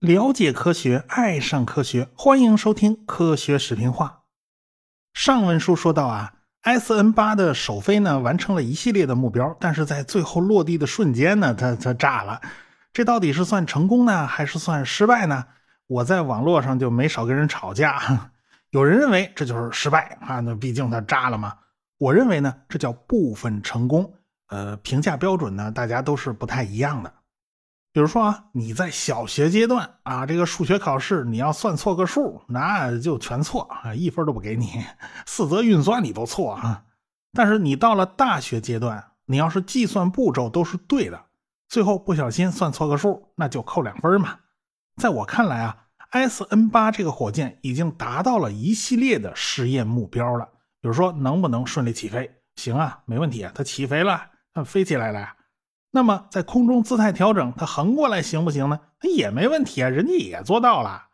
了解科学，爱上科学，欢迎收听《科学视频化》。上文书说到啊，S N 八的首飞呢完成了一系列的目标，但是在最后落地的瞬间呢，它它炸了。这到底是算成功呢，还是算失败呢？我在网络上就没少跟人吵架。有人认为这就是失败啊，那毕竟它炸了嘛。我认为呢，这叫部分成功。呃，评价标准呢，大家都是不太一样的。比如说啊，你在小学阶段啊，这个数学考试你要算错个数，那就全错啊，一分都不给你。四则运算你都错啊。但是你到了大学阶段，你要是计算步骤都是对的，最后不小心算错个数，那就扣两分嘛。在我看来啊，S N 八这个火箭已经达到了一系列的试验目标了。比如说，能不能顺利起飞？行啊，没问题啊，它起飞了，它飞起来了呀。那么在空中姿态调整，它横过来行不行呢？它也没问题啊，人家也做到了。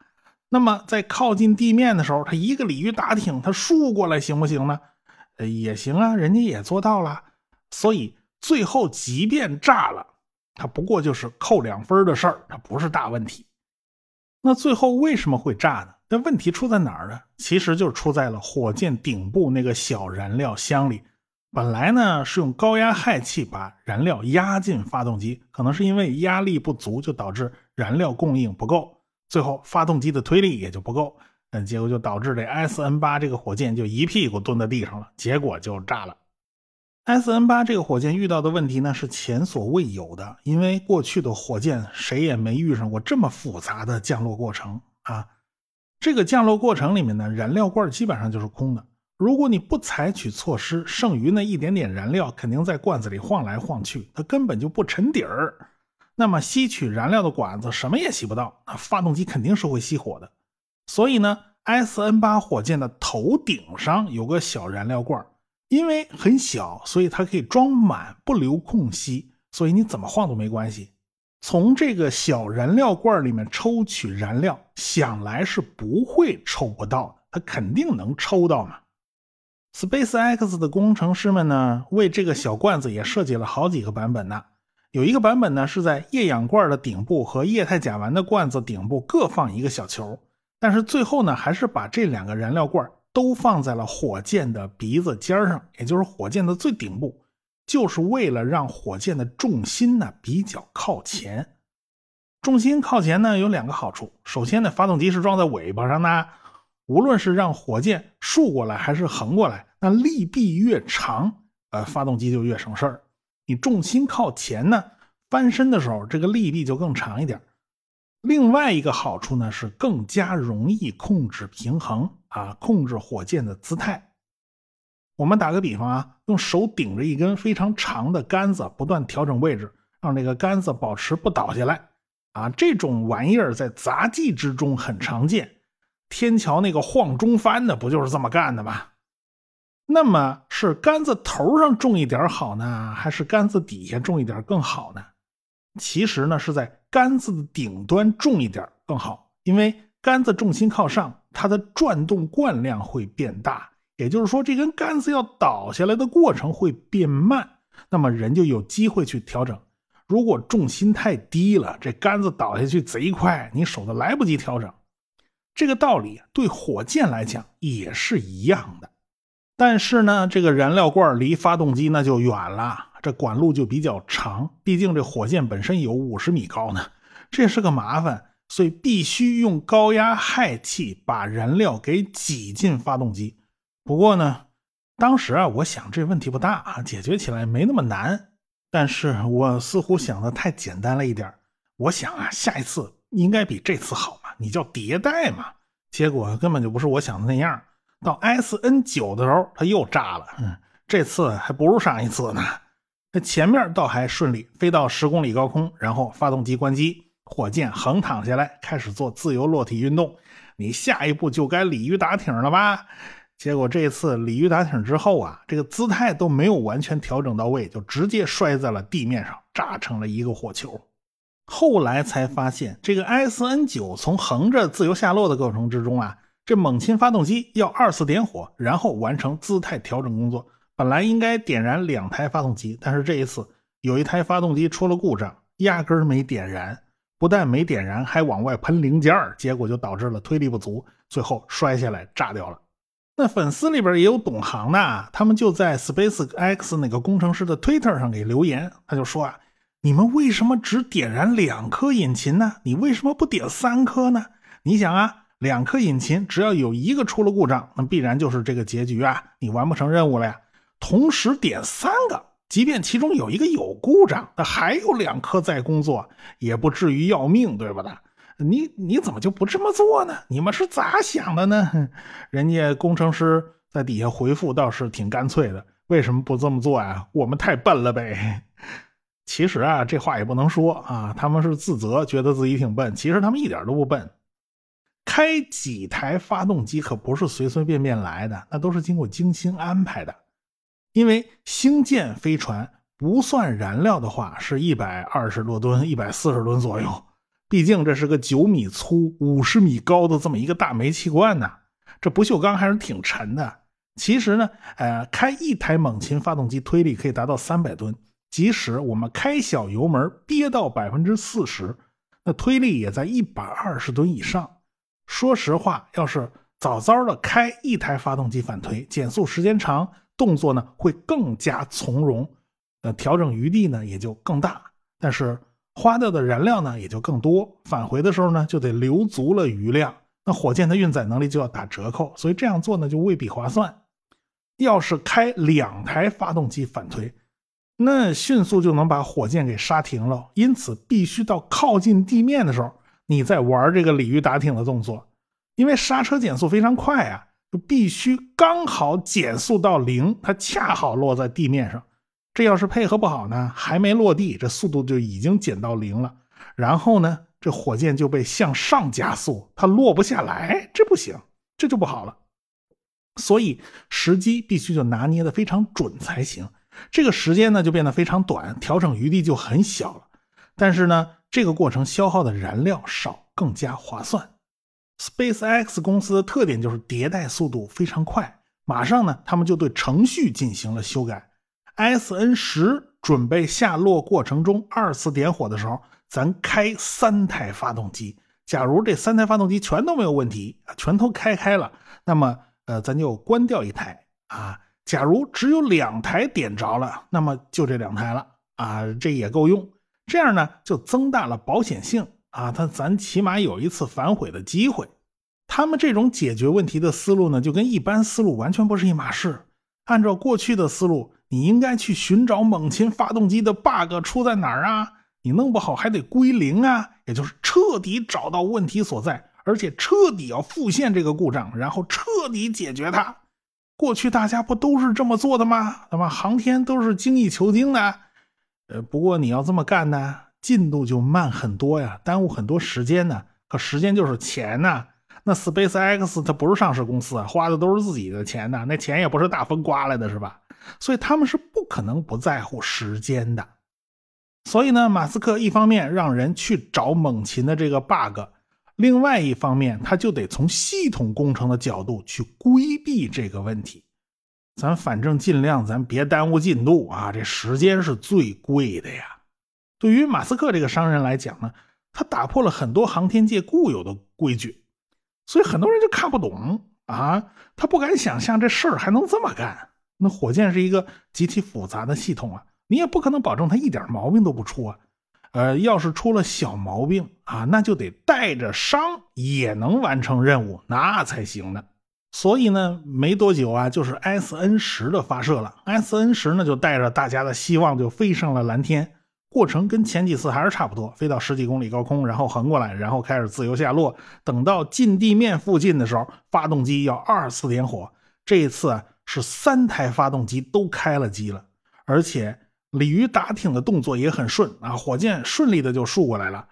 那么在靠近地面的时候，它一个鲤鱼打挺，它竖过来行不行呢？呃，也行啊，人家也做到了。所以最后即便炸了，它不过就是扣两分的事儿，它不是大问题。那最后为什么会炸呢？那问题出在哪儿呢？其实就出在了火箭顶部那个小燃料箱里。本来呢是用高压氦气把燃料压进发动机，可能是因为压力不足，就导致燃料供应不够，最后发动机的推力也就不够，嗯，结果就导致这 S N 八这个火箭就一屁股蹲在地上了，结果就炸了。S N 八这个火箭遇到的问题呢是前所未有的，因为过去的火箭谁也没遇上过这么复杂的降落过程啊。这个降落过程里面呢，燃料罐基本上就是空的。如果你不采取措施，剩余那一点点燃料肯定在罐子里晃来晃去，它根本就不沉底儿。那么吸取燃料的管子什么也吸不到，那发动机肯定是会熄火的。所以呢，S N 八火箭的头顶上有个小燃料罐，因为很小，所以它可以装满不留空隙，所以你怎么晃都没关系。从这个小燃料罐里面抽取燃料，想来是不会抽不到的，它肯定能抽到嘛。SpaceX 的工程师们呢，为这个小罐子也设计了好几个版本呢。有一个版本呢，是在液氧罐的顶部和液态甲烷的罐子顶部各放一个小球，但是最后呢，还是把这两个燃料罐都放在了火箭的鼻子尖上，也就是火箭的最顶部，就是为了让火箭的重心呢比较靠前。重心靠前呢，有两个好处。首先呢，发动机是装在尾巴上的。无论是让火箭竖过来还是横过来，那力臂越长，呃，发动机就越省事儿。你重心靠前呢，翻身的时候这个力臂就更长一点。另外一个好处呢是更加容易控制平衡啊，控制火箭的姿态。我们打个比方啊，用手顶着一根非常长的杆子，不断调整位置，让这个杆子保持不倒下来啊。这种玩意儿在杂技之中很常见。天桥那个晃中翻的不就是这么干的吗？那么是杆子头上重一点好呢，还是杆子底下重一点更好呢？其实呢是在杆子的顶端重一点更好，因为杆子重心靠上，它的转动惯量会变大，也就是说这根杆子要倒下来的过程会变慢，那么人就有机会去调整。如果重心太低了，这杆子倒下去贼快，你手都来不及调整。这个道理对火箭来讲也是一样的，但是呢，这个燃料罐离发动机那就远了，这管路就比较长。毕竟这火箭本身有五十米高呢，这是个麻烦，所以必须用高压氦气把燃料给挤进发动机。不过呢，当时啊，我想这问题不大啊，解决起来没那么难。但是我似乎想的太简单了一点我想啊，下一次应该比这次好。你叫迭代嘛？结果根本就不是我想的那样。到 S N 九的时候，它又炸了。嗯，这次还不如上一次呢。那前面倒还顺利，飞到十公里高空，然后发动机关机，火箭横躺下来，开始做自由落体运动。你下一步就该鲤鱼打挺了吧？结果这次鲤鱼打挺之后啊，这个姿态都没有完全调整到位，就直接摔在了地面上，炸成了一个火球。后来才发现，这个 S N 九从横着自由下落的过程之中啊，这猛禽发动机要二次点火，然后完成姿态调整工作，本来应该点燃两台发动机，但是这一次有一台发动机出了故障，压根儿没点燃。不但没点燃，还往外喷零件儿结果就导致了推力不足，最后摔下来炸掉了。那粉丝里边也有懂行的，他们就在 Space X 那个工程师的 Twitter 上给留言，他就说啊，你们为什么只点燃两颗引擎呢？你为什么不点三颗呢？你想啊，两颗引擎只要有一个出了故障，那必然就是这个结局啊，你完不成任务了呀。同时点三个。即便其中有一个有故障，那还有两颗在工作，也不至于要命，对不的？你你怎么就不这么做呢？你们是咋想的呢？人家工程师在底下回复倒是挺干脆的，为什么不这么做呀？我们太笨了呗。其实啊，这话也不能说啊，他们是自责，觉得自己挺笨。其实他们一点都不笨，开几台发动机可不是随随便便来的，那都是经过精心安排的。因为星舰飞船不算燃料的话，是一百二十多吨、一百四十吨左右。毕竟这是个九米粗、五十米高的这么一个大煤气罐呢，这不锈钢还是挺沉的。其实呢，呃，开一台猛禽发动机推力可以达到三百吨，即使我们开小油门憋到百分之四十，那推力也在一百二十吨以上。说实话，要是早早的开一台发动机反推，减速时间长。动作呢会更加从容，呃，调整余地呢也就更大，但是花掉的燃料呢也就更多，返回的时候呢就得留足了余量，那火箭的运载能力就要打折扣，所以这样做呢就未必划算。要是开两台发动机反推，那迅速就能把火箭给刹停了，因此必须到靠近地面的时候，你再玩这个鲤鱼打挺的动作，因为刹车减速非常快啊。就必须刚好减速到零，它恰好落在地面上。这要是配合不好呢，还没落地，这速度就已经减到零了。然后呢，这火箭就被向上加速，它落不下来，这不行，这就不好了。所以时机必须就拿捏的非常准才行。这个时间呢就变得非常短，调整余地就很小了。但是呢，这个过程消耗的燃料少，更加划算。SpaceX 公司的特点就是迭代速度非常快，马上呢，他们就对程序进行了修改。SN 十准备下落过程中二次点火的时候，咱开三台发动机。假如这三台发动机全都没有问题，全都开开了，那么呃，咱就关掉一台啊。假如只有两台点着了，那么就这两台了啊，这也够用。这样呢，就增大了保险性。啊，他咱起码有一次反悔的机会。他们这种解决问题的思路呢，就跟一般思路完全不是一码事。按照过去的思路，你应该去寻找猛禽发动机的 bug 出在哪儿啊？你弄不好还得归零啊，也就是彻底找到问题所在，而且彻底要复现这个故障，然后彻底解决它。过去大家不都是这么做的吗？那么航天都是精益求精的。呃，不过你要这么干呢？进度就慢很多呀，耽误很多时间呢。可时间就是钱呐。那 SpaceX 它不是上市公司啊，花的都是自己的钱呐。那钱也不是大风刮来的，是吧？所以他们是不可能不在乎时间的。所以呢，马斯克一方面让人去找猛禽的这个 bug，另外一方面他就得从系统工程的角度去规避这个问题。咱反正尽量咱别耽误进度啊，这时间是最贵的呀。对于马斯克这个商人来讲呢，他打破了很多航天界固有的规矩，所以很多人就看不懂啊，他不敢想象这事儿还能这么干。那火箭是一个极其复杂的系统啊，你也不可能保证它一点毛病都不出啊。呃，要是出了小毛病啊，那就得带着伤也能完成任务，那才行呢。所以呢，没多久啊，就是 S N 十的发射了。S N 十呢，就带着大家的希望就飞上了蓝天。过程跟前几次还是差不多，飞到十几公里高空，然后横过来，然后开始自由下落。等到近地面附近的时候，发动机要二次点火。这一次啊，是三台发动机都开了机了，而且鲤鱼打挺的动作也很顺啊，火箭顺利的就竖过来了。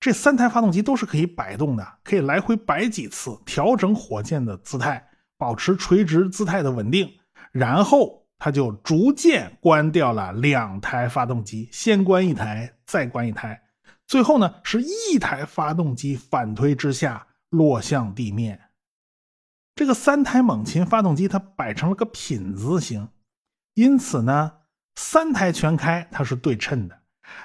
这三台发动机都是可以摆动的，可以来回摆几次，调整火箭的姿态，保持垂直姿态的稳定，然后。他就逐渐关掉了两台发动机，先关一台，再关一台，最后呢是一台发动机反推之下落向地面。这个三台猛禽发动机它摆成了个品字形，因此呢，三台全开它是对称的。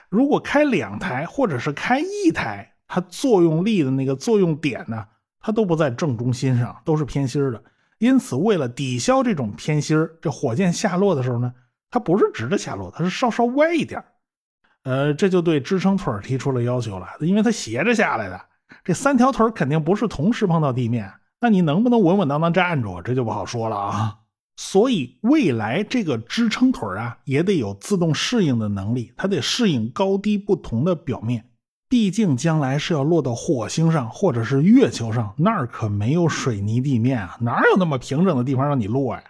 如果开两台或者是开一台，它作用力的那个作用点呢，它都不在正中心上，都是偏心的。因此，为了抵消这种偏心这火箭下落的时候呢，它不是直着下落，它是稍稍歪一点呃，这就对支撑腿提出了要求了，因为它斜着下来的，这三条腿肯定不是同时碰到地面，那你能不能稳稳当当站住，这就不好说了啊。所以，未来这个支撑腿啊，也得有自动适应的能力，它得适应高低不同的表面。毕竟将来是要落到火星上或者是月球上，那儿可没有水泥地面啊，哪有那么平整的地方让你落呀？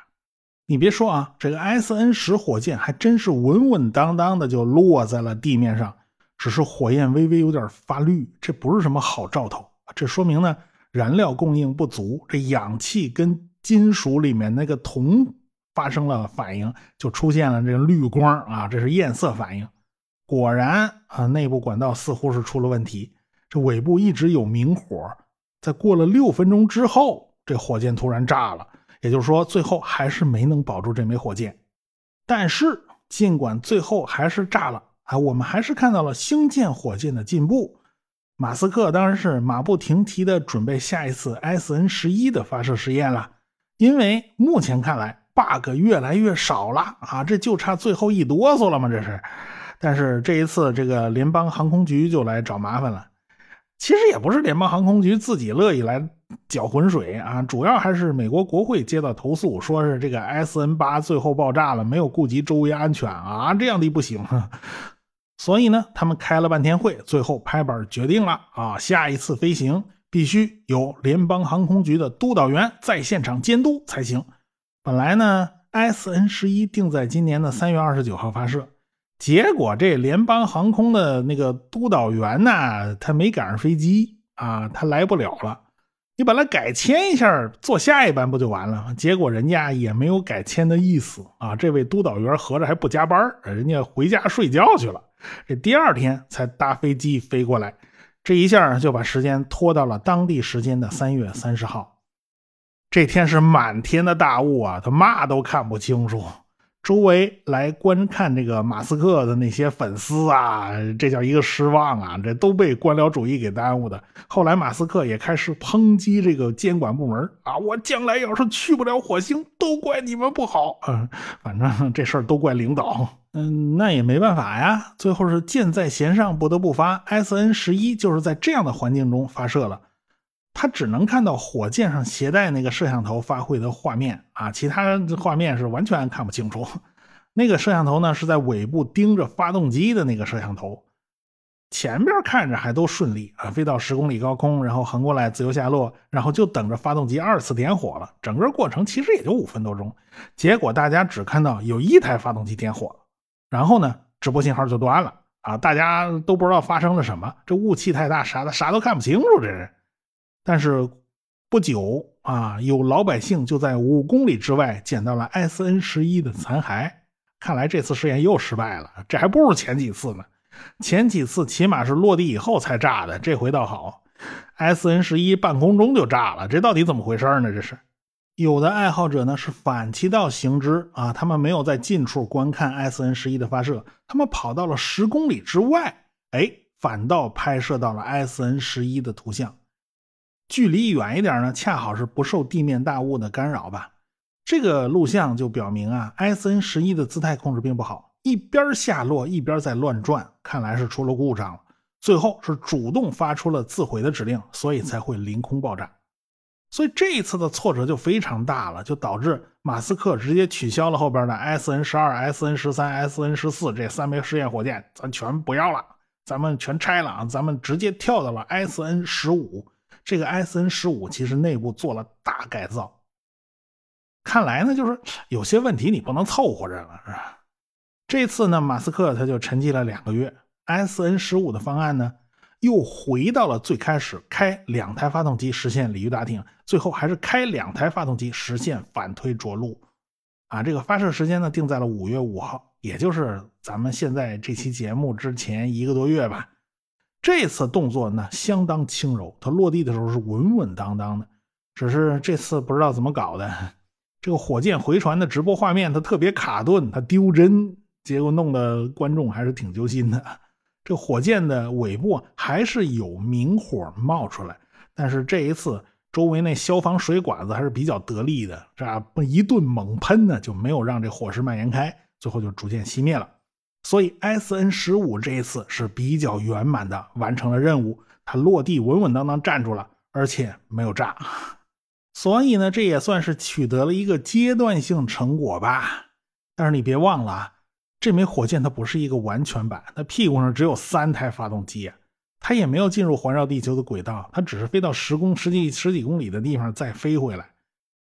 你别说啊，这个 S N 十火箭还真是稳稳当当的就落在了地面上，只是火焰微微有点发绿，这不是什么好兆头。这说明呢，燃料供应不足，这氧气跟金属里面那个铜发生了反应，就出现了这个绿光啊，这是焰色反应。果然啊，内部管道似乎是出了问题。这尾部一直有明火，在过了六分钟之后，这火箭突然炸了。也就是说，最后还是没能保住这枚火箭。但是，尽管最后还是炸了啊，我们还是看到了星舰火箭的进步。马斯克当然是马不停蹄的准备下一次 S N 十一的发射实验了，因为目前看来 bug 越来越少了啊，这就差最后一哆嗦了吗？这是。但是这一次，这个联邦航空局就来找麻烦了。其实也不是联邦航空局自己乐意来搅浑水啊，主要还是美国国会接到投诉，说是这个 S N 八最后爆炸了，没有顾及周围安全啊，这样的不行。所以呢，他们开了半天会，最后拍板决定了啊，下一次飞行必须有联邦航空局的督导员在现场监督才行。本来呢，S N 十一定在今年的三月二十九号发射。结果这联邦航空的那个督导员呢，他没赶上飞机啊，他来不了了。你把他改签一下，坐下一班不就完了？结果人家也没有改签的意思啊。这位督导员合着还不加班，人家回家睡觉去了。这第二天才搭飞机飞过来，这一下就把时间拖到了当地时间的三月三十号。这天是满天的大雾啊，他嘛都看不清楚。周围来观看这个马斯克的那些粉丝啊，这叫一个失望啊！这都被官僚主义给耽误的。后来马斯克也开始抨击这个监管部门啊，我将来要是去不了火星，都怪你们不好。嗯，反正这事儿都怪领导。嗯，那也没办法呀。最后是箭在弦上，不得不发。S N 十一就是在这样的环境中发射了。他只能看到火箭上携带那个摄像头发挥的画面啊，其他画面是完全看不清楚。那个摄像头呢是在尾部盯着发动机的那个摄像头，前边看着还都顺利啊，飞到十公里高空，然后横过来自由下落，然后就等着发动机二次点火了。整个过程其实也就五分多钟，结果大家只看到有一台发动机点火，然后呢，直播信号就断了啊，大家都不知道发生了什么，这雾气太大，啥的啥都看不清楚，这是。但是不久啊，有老百姓就在五公里之外捡到了 S N 十一的残骸。看来这次试验又失败了，这还不如前几次呢。前几次起码是落地以后才炸的，这回倒好，S N 十一半空中就炸了，这到底怎么回事呢？这是有的爱好者呢是反其道行之啊，他们没有在近处观看 S N 十一的发射，他们跑到了十公里之外，哎，反倒拍摄到了 S N 十一的图像。距离远一点呢，恰好是不受地面大雾的干扰吧。这个录像就表明啊，S N 十一的姿态控制并不好，一边下落一边在乱转，看来是出了故障了。最后是主动发出了自毁的指令，所以才会凌空爆炸。所以这一次的挫折就非常大了，就导致马斯克直接取消了后边的 S N 十二、S N 十三、S N 十四这三枚试验火箭，咱全不要了，咱们全拆了啊，咱们直接跳到了 S N 十五。这个 S N 十五其实内部做了大改造，看来呢，就是有些问题你不能凑合着了，是吧？这次呢，马斯克他就沉寂了两个月，S N 十五的方案呢，又回到了最开始开两台发动机实现鲤鱼打挺，最后还是开两台发动机实现反推着陆，啊，这个发射时间呢定在了五月五号，也就是咱们现在这期节目之前一个多月吧。这次动作呢相当轻柔，它落地的时候是稳稳当当的。只是这次不知道怎么搞的，这个火箭回传的直播画面它特别卡顿，它丢帧，结果弄得观众还是挺揪心的。这火箭的尾部还是有明火冒出来，但是这一次周围那消防水管子还是比较得力的，这一顿猛喷呢，就没有让这火势蔓延开，最后就逐渐熄灭了。所以 S N 十五这一次是比较圆满的完成了任务，它落地稳稳当当站住了，而且没有炸，所以呢，这也算是取得了一个阶段性成果吧。但是你别忘了啊。这枚火箭它不是一个完全版，它屁股上只有三台发动机，它也没有进入环绕地球的轨道，它只是飞到十公十几十几公里的地方再飞回来。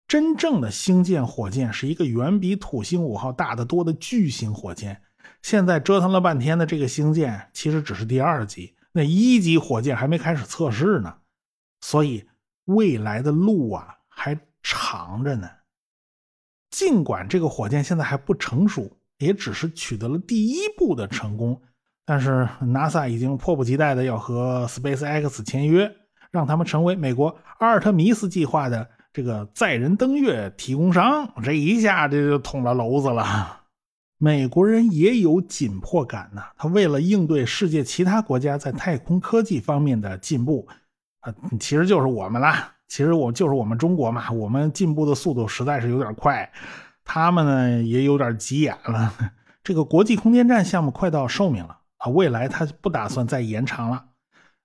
真正的星舰火箭是一个远比土星五号大得多的巨型火箭。现在折腾了半天的这个星舰其实只是第二级，那一级火箭还没开始测试呢，所以未来的路啊还长着呢。尽管这个火箭现在还不成熟。也只是取得了第一步的成功，但是 NASA 已经迫不及待的要和 SpaceX 签约，让他们成为美国阿尔特弥斯计划的这个载人登月提供商。这一下这就捅了娄子了。美国人也有紧迫感呐，他为了应对世界其他国家在太空科技方面的进步，啊，其实就是我们啦，其实我就是我们中国嘛，我们进步的速度实在是有点快。他们呢也有点急眼了，这个国际空间站项目快到寿命了啊，未来他不打算再延长了。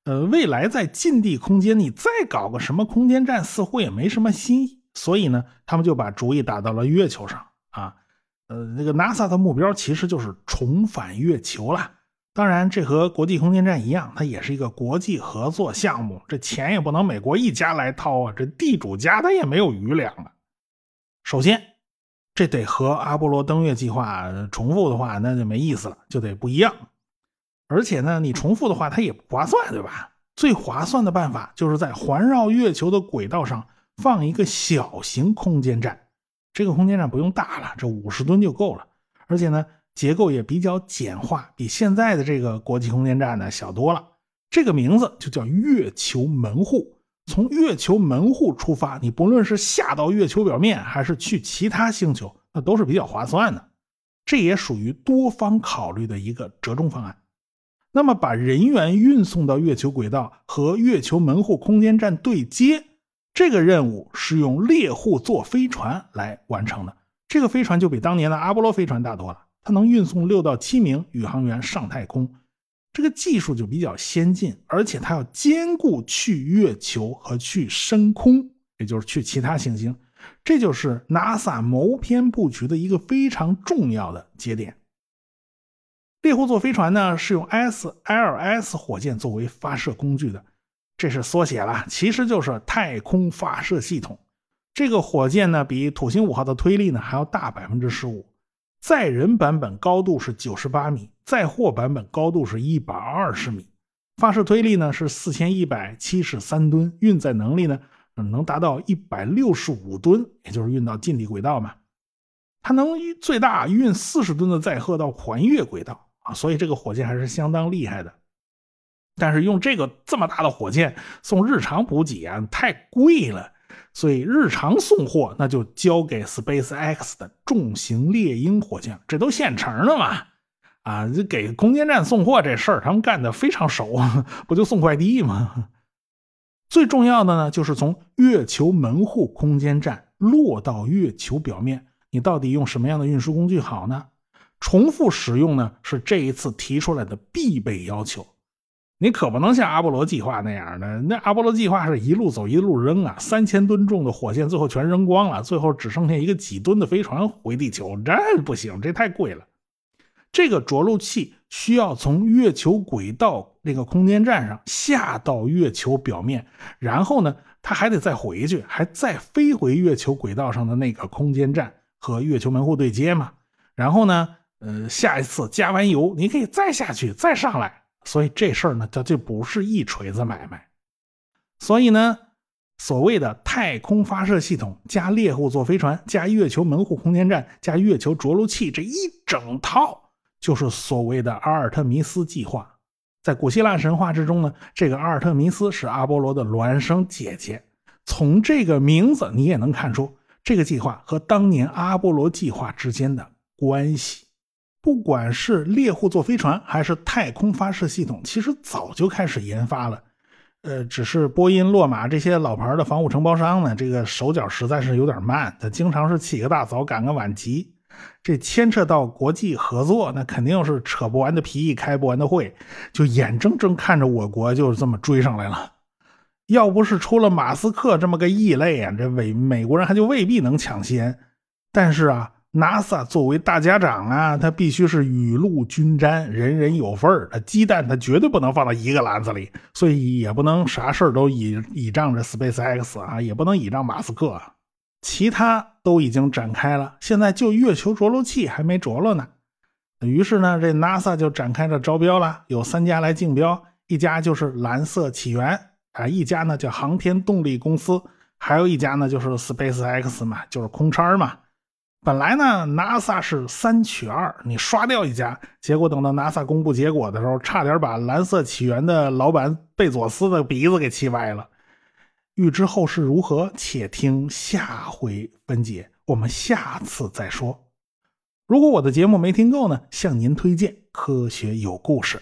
呃，未来在近地空间你再搞个什么空间站，似乎也没什么新意，所以呢，他们就把主意打到了月球上啊。呃，那个 NASA 的目标其实就是重返月球了。当然，这和国际空间站一样，它也是一个国际合作项目，这钱也不能美国一家来掏啊，这地主家他也没有余粮啊。首先。这得和阿波罗登月计划重复的话，那就没意思了，就得不一样。而且呢，你重复的话，它也不划算，对吧？最划算的办法就是在环绕月球的轨道上放一个小型空间站。这个空间站不用大了，这五十吨就够了。而且呢，结构也比较简化，比现在的这个国际空间站呢小多了。这个名字就叫月球门户。从月球门户出发，你不论是下到月球表面，还是去其他星球，那都是比较划算的。这也属于多方考虑的一个折中方案。那么，把人员运送到月球轨道和月球门户空间站对接，这个任务是用猎户座飞船来完成的。这个飞船就比当年的阿波罗飞船大多了，它能运送六到七名宇航员上太空。这个技术就比较先进，而且它要兼顾去月球和去深空，也就是去其他行星，这就是 NASA 谋篇布局的一个非常重要的节点。猎户座飞船呢是用 SLS 火箭作为发射工具的，这是缩写了，其实就是太空发射系统。这个火箭呢比土星五号的推力呢还要大百分之十五。载人版本高度是九十八米，载货版本高度是一百二十米，发射推力呢是四千一百七十三吨，运载能力呢能达到一百六十五吨，也就是运到近地轨道嘛。它能最大运四十吨的载荷到环月轨道啊，所以这个火箭还是相当厉害的。但是用这个这么大的火箭送日常补给啊，太贵了。所以日常送货那就交给 SpaceX 的重型猎鹰火箭，这都现成的嘛？啊，这给空间站送货这事儿，他们干的非常熟，不就送快递吗？最重要的呢，就是从月球门户空间站落到月球表面，你到底用什么样的运输工具好呢？重复使用呢，是这一次提出来的必备要求。你可不能像阿波罗计划那样的，那阿波罗计划是一路走一路扔啊，三千吨重的火箭最后全扔光了，最后只剩下一个几吨的飞船回地球，这不行，这太贵了。这个着陆器需要从月球轨道那个空间站上下到月球表面，然后呢，它还得再回去，还再飞回月球轨道上的那个空间站和月球门户对接嘛。然后呢，呃，下一次加完油，你可以再下去，再上来。所以这事儿呢，它就不是一锤子买卖。所以呢，所谓的太空发射系统加猎户座飞船加月球门户空间站加月球着陆器这一整套，就是所谓的阿尔特弥斯计划。在古希腊神话之中呢，这个阿尔特弥斯是阿波罗的孪生姐姐。从这个名字你也能看出，这个计划和当年阿波罗计划之间的关系。不管是猎户座飞船还是太空发射系统，其实早就开始研发了。呃，只是波音、洛马这些老牌的防务承包商呢，这个手脚实在是有点慢，他经常是起个大早，赶个晚集。这牵扯到国际合作，那肯定是扯不完的皮，开不完的会，就眼睁睁看着我国就这么追上来了。要不是出了马斯克这么个异类啊，这美美国人还就未必能抢先。但是啊。NASA 作为大家长啊，他必须是雨露均沾，人人有份儿。他鸡蛋他绝对不能放到一个篮子里，所以也不能啥事儿都倚倚仗着 SpaceX 啊，也不能倚仗马斯克。其他都已经展开了，现在就月球着陆器还没着落呢。于是呢，这 NASA 就展开了招标了，有三家来竞标，一家就是蓝色起源啊，一家呢叫航天动力公司，还有一家呢就是 SpaceX 嘛，就是空叉嘛。本来呢，NASA 是三取二，你刷掉一家，结果等到 NASA 公布结果的时候，差点把蓝色起源的老板贝佐斯的鼻子给气歪了。欲知后事如何，且听下回分解。我们下次再说。如果我的节目没听够呢，向您推荐《科学有故事》。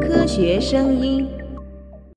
科学声音。